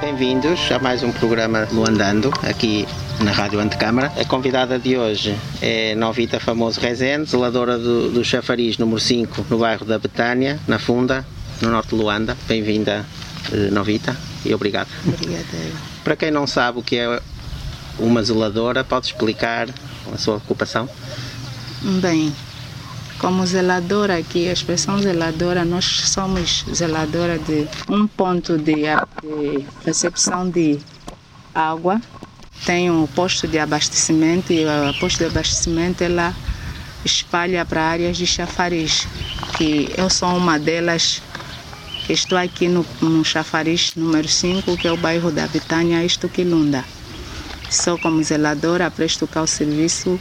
Bem-vindos a mais um programa do Andando, aqui na Rádio Antecâmara. A convidada de hoje é Novita Famoso Rezende, zeladora do, do Chafariz número 5, no bairro da Betânia, na Funda, no norte de Luanda. Bem-vinda, eh, Novita, e obrigado. Obrigada. Para quem não sabe o que é uma zeladora, pode explicar a sua ocupação? Bem, como zeladora aqui, a expressão zeladora, nós somos zeladora de um ponto de, de recepção de água. Tem um posto de abastecimento e o posto de abastecimento ela espalha para áreas de chafariz, que eu sou uma delas estou aqui no, no chafariz número 5, que é o bairro da Bitânia, Estuquilunda. Sou como zeladora, presto cá o serviço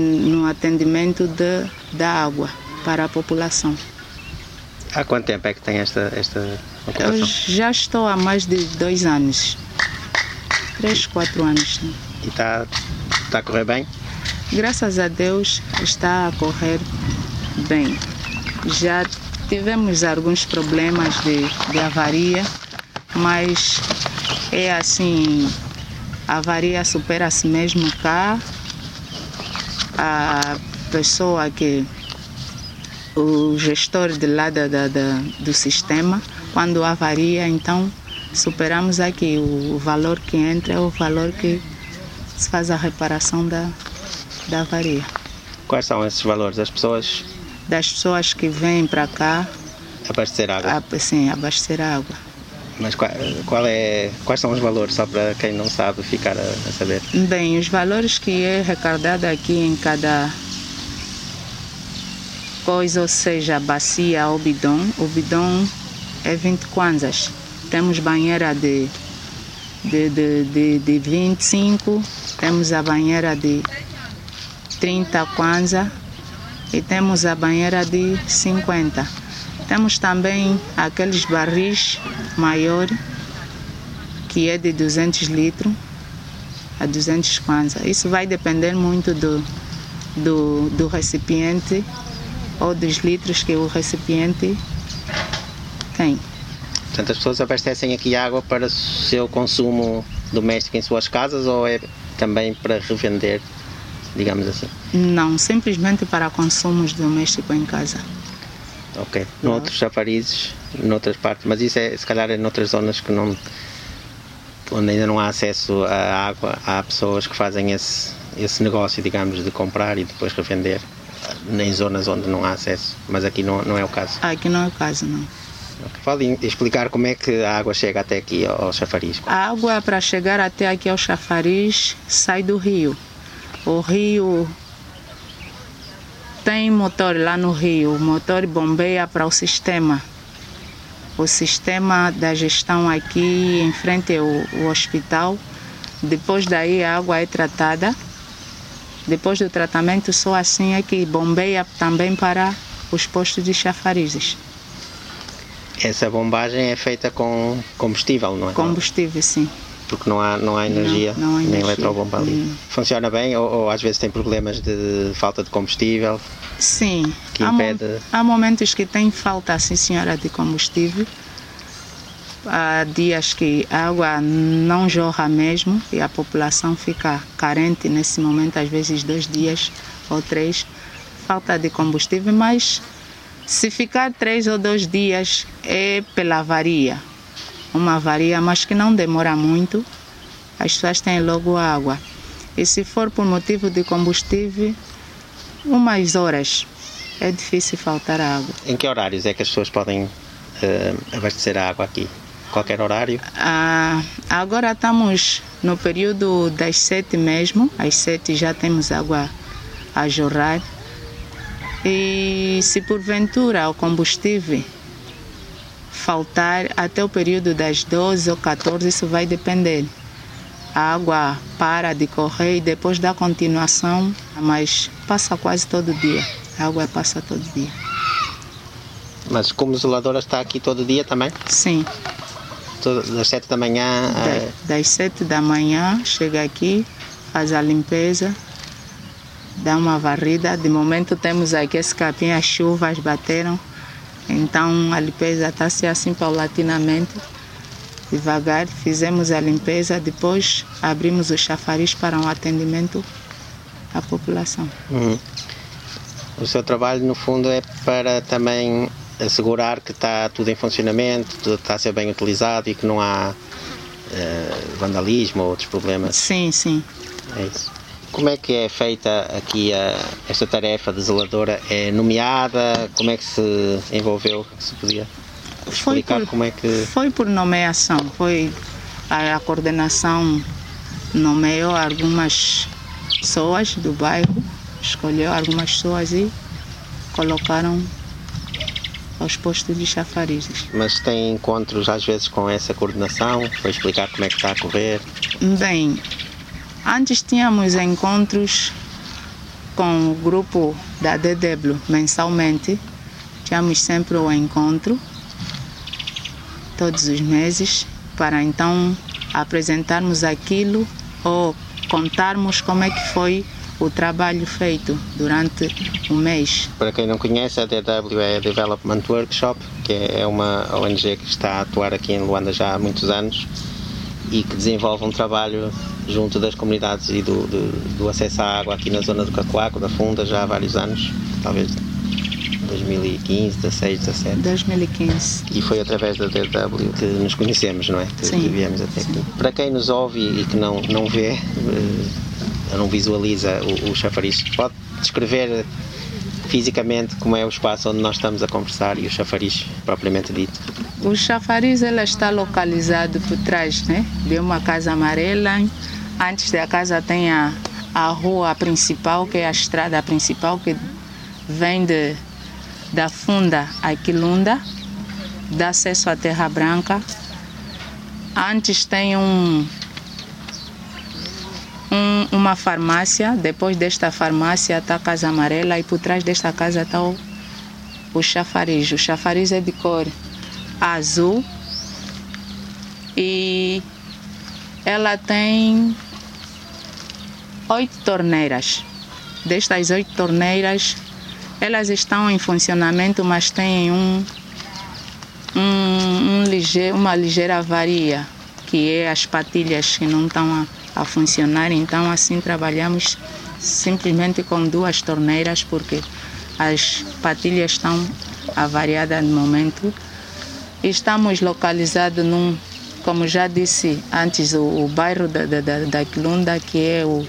no atendimento de, da água para a população. Há quanto tempo é que tem esta, esta ocupação? Eu já estou há mais de dois anos. Três, quatro anos. Né? E está, está a correr bem? Graças a Deus está a correr bem. Já tivemos alguns problemas de, de avaria, mas é assim, a avaria supera-se mesmo cá a pessoa que o gestor de lá da, da, da, do sistema, quando avaria, então superamos aqui o, valor que entra é o valor que se faz a reparação da, da avaria. Quais são esses valores? Das pessoas? Das pessoas que vêm para cá. Abastecer água? A, sim, abastecer água. Mas qual, qual, é, quais são os valores, só para quem não sabe ficar a, a, saber? Bem, os valores que é recordado aqui em cada coisa, ou seja, bacia ou bidon, o bidon é 20 kwanzas. Temos banheira de, de, de, de, de 25, temos a banheira de 30 kwanza e temos a banheira de 50. Temos também aqueles barris maior que é de 200 litros a 200 kwanza. Isso vai depender muito do, do, do recipiente ou dos litros que o recipiente tem. Portanto, as pessoas abastecem aqui água para o seu consumo doméstico em suas casas ou é também para revender, digamos assim? Não, simplesmente para consumos domésticos em casa ok. Noutros chafarizes, noutras partes, mas isso é se calhar é noutras zonas que não onde ainda não há acesso à água, há pessoas que fazem esse, esse negócio, digamos, de comprar e depois revender em zonas onde não há acesso, mas aqui não, não é o caso. Aqui não é o caso, não. Okay. Pode explicar como é que a água chega até aqui ao chafariz? A água para chegar até aqui ao chafariz sai do rio. O rio tem motor lá no Rio, o motor bombeia para o sistema. O sistema da gestão aqui em frente ao, ao hospital. Depois daí a água é tratada. Depois do tratamento, só assim é que bombeia também para os postos de chafarizes. Essa bombagem é feita com combustível, não é? Combustível, sim porque não há, não há energia, não, não há nem eletrobomba ali. Hum. Funciona bem ou, ou, às vezes tem problemas de falta de combustível? Sim. Que impede... há, há momentos que tem falta, sim senhora, de combustível. Há dias que a água não jorra mesmo e a população fica carente nesse momento, às vezes dois dias ou três, falta de combustível, mas se ficar três ou dois dias é pela avaria uma avaria, mas que não demora muito, as pessoas têm logo água. E se for por motivo de combustível, umas horas. É difícil faltar água. Em que horários é que as pessoas podem uh, abastecer a água aqui? Qualquer horário? Ah, agora estamos no período das sete mesmo. Às sete já temos água a jorrar. E se porventura o combustível faltar até o período das 12 ou 14, isso vai depender. A água para de correr e depois da continuação, mas passa quase todo dia. A água passa todo dia. Mas como zeladora está aqui todo dia também? Sim. das 7 da manhã? Da, é... Das 7 da manhã, chega aqui, faz a limpeza, dá uma varrida. De momento temos aqui esse capim, as chuvas bateram então a limpeza está se assim paulatinamente. devagar, fizemos a limpeza, depois abrimos o chafariz para um atendimento à população. Uhum. O seu trabalho, no fundo, é para também assegurar que está tudo em funcionamento, tudo está a ser bem utilizado e que não há uh, vandalismo ou outros problemas. Sim, sim. É isso. Como é que é feita aqui a, esta tarefa de zeladora? É nomeada? Como é que se envolveu? Se podia explicar por, como é que. Foi por nomeação, foi a, a coordenação nomeou algumas pessoas do bairro, escolheu algumas pessoas e colocaram aos postos de chafarizes. Mas tem encontros às vezes com essa coordenação para explicar como é que está a correr? Bem, antes tínhamos encontros com o grupo da DW mensalmente, tínhamos sempre o encontro todos os meses para então apresentarmos aquilo ou contarmos como é que foi o trabalho feito durante o mês. Para quem não conhece, a DW é a Development Workshop, que é uma ONG que está a atuar aqui em Luanda já há muitos anos e que desenvolve um trabalho junto das comunidades e do, do, do acesso à água aqui na zona do Cacoaco, da Funda, já há vários anos, talvez 2015, 16, 17. 2015. E foi através da DW que nos conhecemos, não é? Que, Sim. que viemos até aqui. Para quem nos ouve e que não, não vê, eh, não visualiza o, o chafariz, pode descrever fisicamente como é o espaço onde nós estamos a conversar e o chafariz propriamente dito. O chafariz ela está localizado por trás né, de uma casa amarela. Antes da casa tem a, a rua principal, que é a estrada principal, que vem de, da Funda a Quilunda, dá acesso à Terra Branca. Antes tem um, um, uma farmácia, depois desta farmácia está a Casa Amarela e por trás desta casa está o, o chafariz. O chafariz é de cor azul e ela tem oito torneiras. Destas oito torneiras, elas estão em funcionamento, mas têm um, um, um ligeiro, uma ligeira avaria, que é as patilhas que não estão a, funcionar. Então, assim, trabalhamos simplesmente com duas torneiras, porque as patilhas estão avariadas no momento. Estamos localizados num, como já disse antes, o, o bairro da, da, da Quilunda, que é o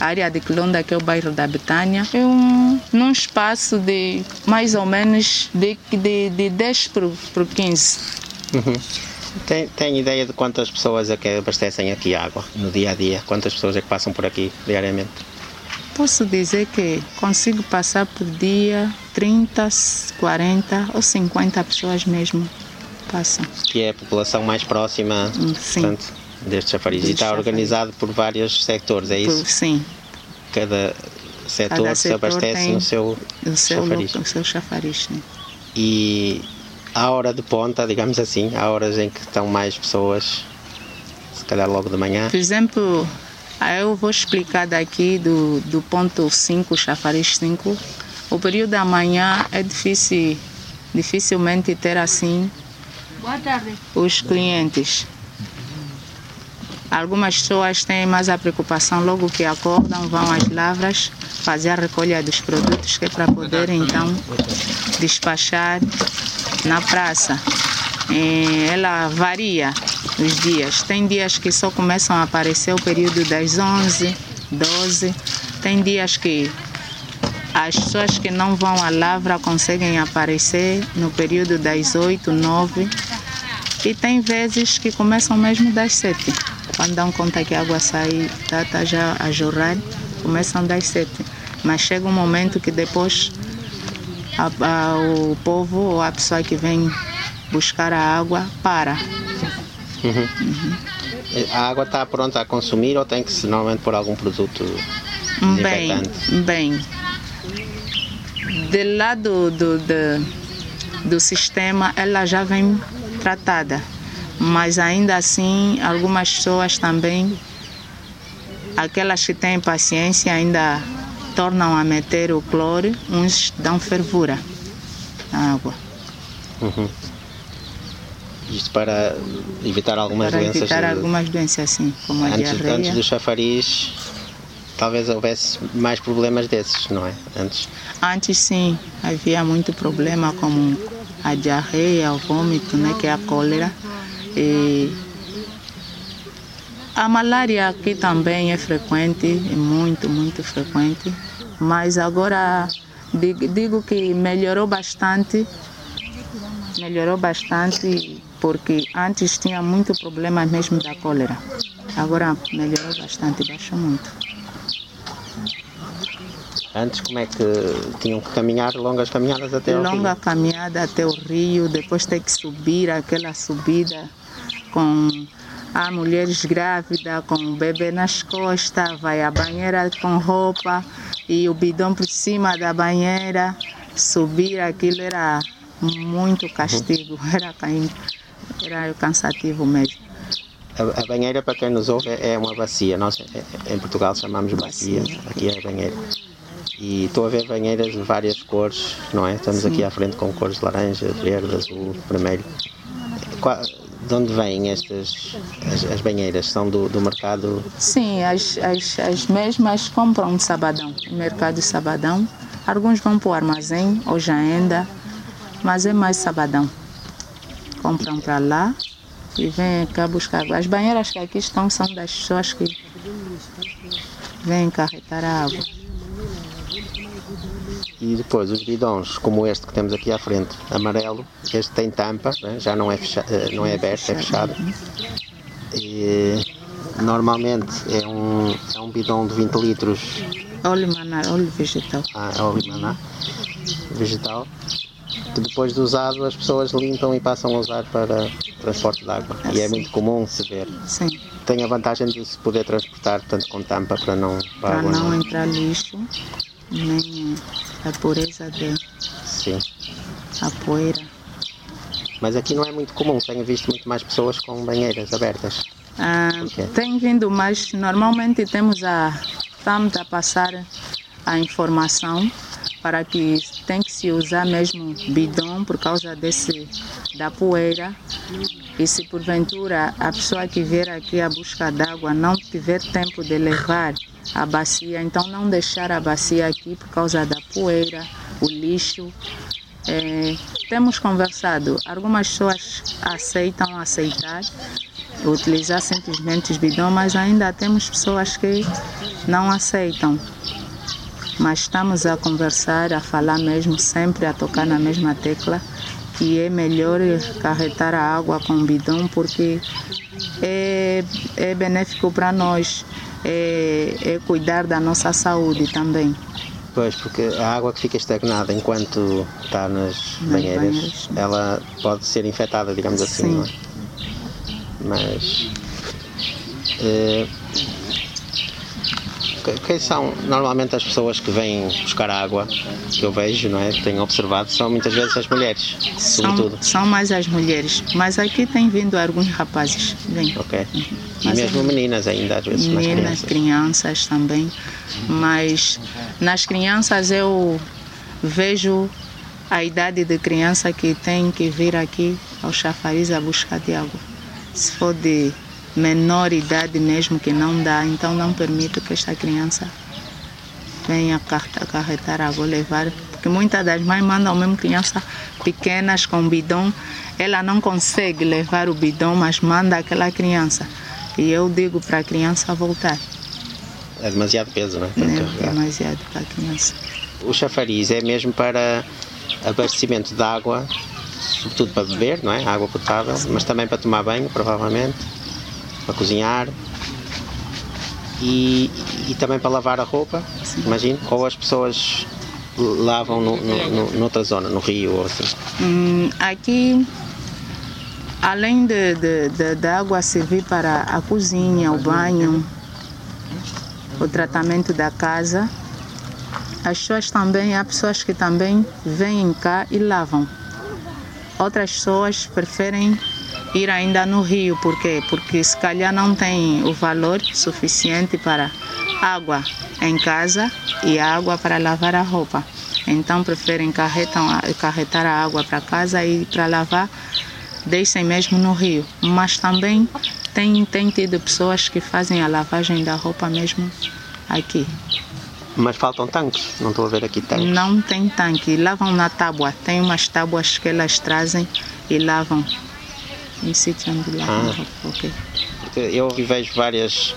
a área de Quilunda, que é o bairro da Betânia, é um, num espaço de mais ou menos de, de, de 10 por, por 15. Uhum. Tem, tem ideia de quantas pessoas é que abastecem aqui água no dia a dia? Quantas pessoas é que passam por aqui diariamente? Posso dizer que consigo passar por dia 30, 40 ou 50 pessoas mesmo passam. Que é a população mais próxima, Sim. portanto, deste chafariz. E está organizado por vários sectores, é isso? Sim, Cada setor Cada se setor abastece tem no seu o seu, chafariz. o seu chafariz. Né? E à hora de ponta, digamos assim, há horas em que estão mais pessoas, se calhar logo de manhã. Por exemplo, aí eu vou explicar daqui do, do ponto 5, chafariz 5. O período da manhã é difícil, dificilmente ter assim os clientes. Algumas pessoas têm mais a preocupação logo que acordam, vão às lavras fazer a recolha dos produtos que é para poder então despachar na praça. Eh, Ela varia os dias. Tem dias que só começam a aparecer o período das 11, 12. Tem dias que as pessoas que não vão à lavra conseguem aparecer no período das 8, 9. E tem vezes que começam mesmo das 7. Quando dão conta que a água sai, está tá já a jorrar, começam das 7. Mas chega um momento que depois a- a- o povo ou a pessoa que vem buscar a água para. A água está pronta a consumir ou tem que se normalmente pôr algum produto Bem, bem. Do lado do, do, do sistema, ela já vem tratada. Mas ainda assim, algumas pessoas também, aquelas que têm paciência, ainda tornam a meter o cloro, uns dão fervura na água. Uhum. Isto para evitar algumas para doenças. evitar de- algumas doenças assim, como a antes, diarreia. antes do chafariz, talvez houvesse mais problemas desses, não é? Antes. Antes sim, havia muito problema como a diarreia, o vômito, né, que é a cólera. E a malária aqui também é frequente, é muito, muito frequente. Mas agora digo, digo que melhorou bastante, melhorou bastante porque antes tinha muito problema mesmo da cólera. Agora melhorou bastante, baixou muito. Antes, como é que tinham que caminhar longas caminhadas até longa rio? caminhada até o rio, depois ter que subir aquela subida com a mulheres grávidas, com o bebê nas costas, vai à banheira com roupa e o bidão por cima da banheira. Subir aquilo era muito castigo, era, era cansativo mesmo. A, a banheira, para quem nos ouve, é uma bacia. Nós eh, em Portugal chamamos bacia, aqui é banheira. E estou a ver banheiras de várias cores, não é? Estamos aqui à frente com cores laranja, verde, azul, vermelho. Qua- de onde vêm estas as, as banheiras? São do, do mercado? Sim, as, as, as mesmas compram no Sabadão, no mercado Sabadão. Alguns vão para o armazém, hoje ainda, mas é mais Sabadão. Compram para lá e vêm cá buscar. água. As banheiras que aqui estão são das pessoas que vêm carregar a água. E depois os bidões, como este que temos aqui à frente, amarelo, este tem tampa, né? já não é, fecha, eh, não é aberto, é fechado. E, normalmente é um, é um bidão de 20 litros Óleo manar, óleo vegetal. a óleo maná, vegetal, que depois de usado as pessoas limpam e passam a usar para transporte de água. E é muito comum se ver. Sim, Tem a vantagem de se poder transportar, portanto, com tampa para não. Para para água não entrar lixo, nem a pureza de Sim. a poeira. Mas aqui não é muito comum, tenho visto muito mais pessoas com banheiras abertas. Ah. Tem vindo, mas normalmente temos a estamos a passar a informação para que tem que se usar mesmo bidão por causa desse da poeira. E se porventura a pessoa que vier aqui à busca d'água não tiver tempo de levar a bacia, então não deixar a bacia aqui por causa da poeira, o lixo. É, temos conversado, algumas pessoas aceitam aceitar, utilizar simplesmente os bidões, mas ainda temos pessoas que não aceitam. Mas estamos a conversar, a falar mesmo, sempre a tocar na mesma tecla, que é melhor carretar a água com bidão, porque é, é benéfico para nós, é, é cuidar da nossa saúde também. Pois, porque a água que fica estagnada enquanto está nas banheiras, banheiras. ela pode ser infectada, digamos assim, Sim. não é? Mas. que- quem são normalmente as pessoas que vêm buscar água, que eu vejo, não é? Que tenho observado, são muitas vezes as mulheres, sobretudo. São, são mais as mulheres, mas aqui tem vindo alguns rapazes. Vem. Ok. E Mas mesmo é- meninas ainda, às vezes, mais Meninas, crianças. crianças também. Mas nas crianças eu vejo a idade de criança que tem que vir aqui ao chafariz a buscar de água. Se for de menor idade mesmo que não dá, então não permito que esta criança venha car- acarretar água, levar. Porque muitas das mães mandam mesmo crianças pequenas com bidão, ela não consegue levar o bidão, mas manda aquela criança. E eu digo para a criança voltar, É demasiado peso, não é? Né? carregar. demasiado para a criança. O chafariz é mesmo para abastecimento de água, sobretudo para beber, não é? Água potável, mas também para tomar banho, provavelmente, para cozinhar e, e também para lavar a roupa, imagino. Ou as pessoas lavam no, no, no- noutra zona, no rio ou assim. Hum, aqui, além de, de, de, da água servir para a cozinha, o banho, o tratamento da casa, as pessoas também, há pessoas que também vêm cá e lavam. Outras pessoas preferem ir ainda no rio, por quê? Porque se calhar não tem o valor suficiente para água em casa e água para lavar a roupa. Então preferem carretar a água para casa e para lavar descem mesmo no rio. Mas também tem, tem tido pessoas que fazem a lavagem da roupa mesmo aqui. Mas faltam tanques, não estou a ver aqui tanques. Não tem tanque, lavam na tábua. Tem umas tábuas que elas trazem e lavam em sítio onde lavam Ah. ok. Porque Eu vejo várias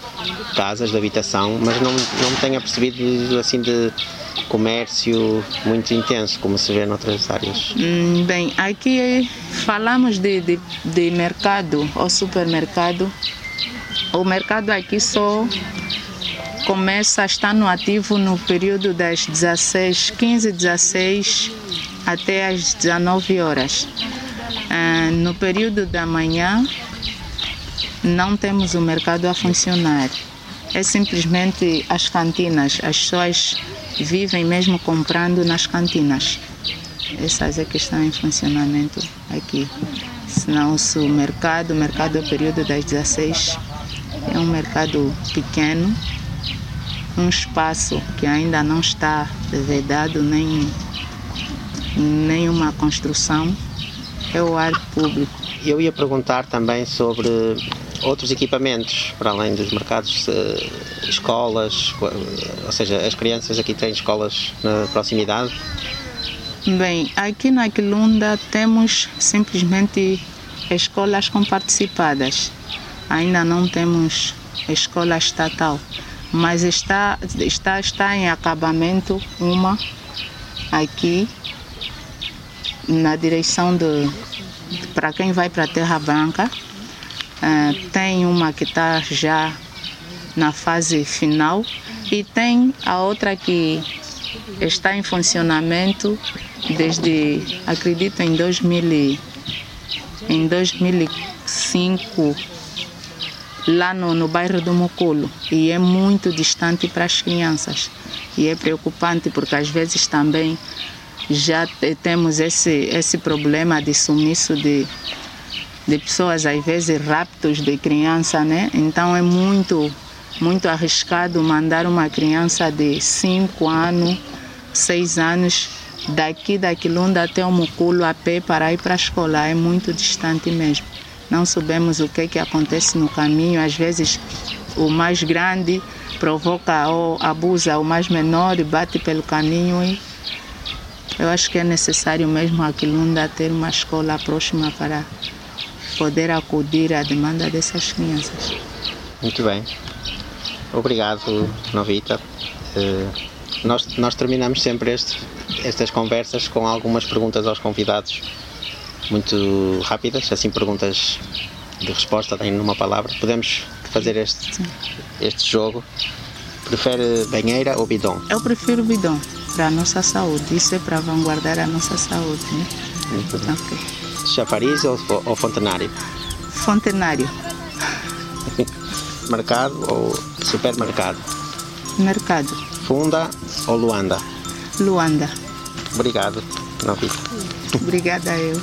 casas de habitação, mas não, não me tenho apercebido assim de comércio muito intenso, como se vê noutras áreas. Hum, Bem, aqui falamos de, de, de mercado ou supermercado. O mercado aqui só começa a estar no ativo no período das 16, 15, 16 até às 19 horas. Ah, no período da manhã não temos o mercado a funcionar. É simplesmente as cantinas. As pessoas vivem mesmo comprando nas cantinas. Essas é que estão em funcionamento aqui. Senão se o mercado, o mercado é o período das 16, é um mercado pequeno, um espaço que ainda não está vedado nem nenhuma construção, é o ar público. Eu ia perguntar também sobre outros equipamentos, para além dos mercados, eh, escolas, co- ou seja, as crianças aqui têm escolas na proximidade. Bem, aqui na Quilunda temos simplesmente escolas comparticipadas. Ainda não temos escola estatal, mas está, está, está em acabamento uma aqui na direção de, para quem vai para Terra Branca. Ah, tem uma que está já na fase final e tem a outra que está em funcionamento desde, acredito, em 2000 e- em 2005, lá no, no bairro do Mocolo. E é muito distante para as crianças. E é preocupante porque às vezes também já te- temos esse, esse problema de sumiço de, de pessoas, às vezes raptos de criança, né? Então é muito, muito arriscado mandar uma criança de 5 anos, 6 anos, daqui da Quilunda até o Muculo a pé para ir para a escola. É muito distante mesmo. Não sabemos o que, que acontece no caminho. Às vezes o mais grande provoca ou abusa o mais menor e bate pelo caminho e eu acho que é necessário mesmo a Quilunda ter uma escola próxima para poder acudir à demanda dessas crianças. Muito bem. Obrigado, Novita. Eh, nós, nós terminamos sempre este, estas conversas com algumas perguntas aos convidados, muito rápidas, assim perguntas de resposta, tem numa palavra. Podemos fazer este, este jogo. Prefere banheira ou bidon? Eu prefiro bidon para a nossa saúde. Isso é para vanguardar a nossa saúde. Né? Muito bem. Ok. Chafariz ou, ou fontenário? Fontenário, Mercado ou supermercado? mercado, Funda ou Luanda? Luanda. Obrigado, Novita. Obrigada eu.